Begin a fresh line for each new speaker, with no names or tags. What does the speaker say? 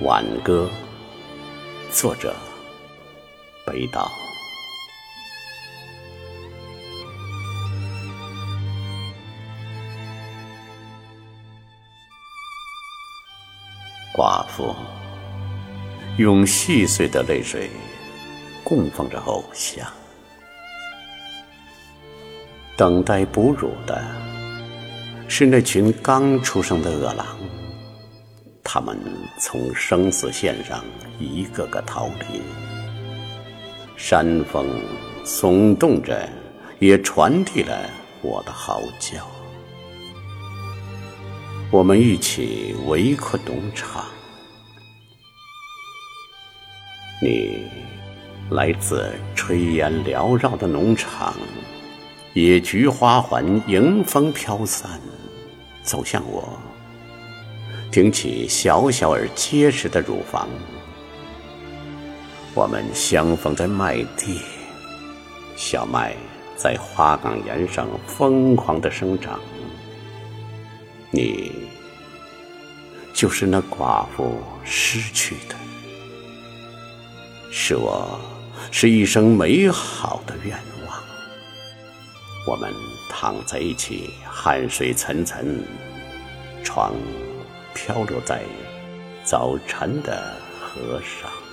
挽歌，作者北岛。寡妇用细碎的泪水供奉着偶像，等待哺乳的是那群刚出生的饿狼。他们从生死线上一个个逃离，山风耸动着，也传递了我的嚎叫。我们一起围困农场，你来自炊烟缭绕的农场，野菊花环迎风飘散，走向我。挺起小小而结实的乳房，我们相逢在麦地，小麦在花岗岩上疯狂的生长。你就是那寡妇失去的，是我是一生美好的愿望。我们躺在一起，汗水涔涔，床。漂流在早晨的河上。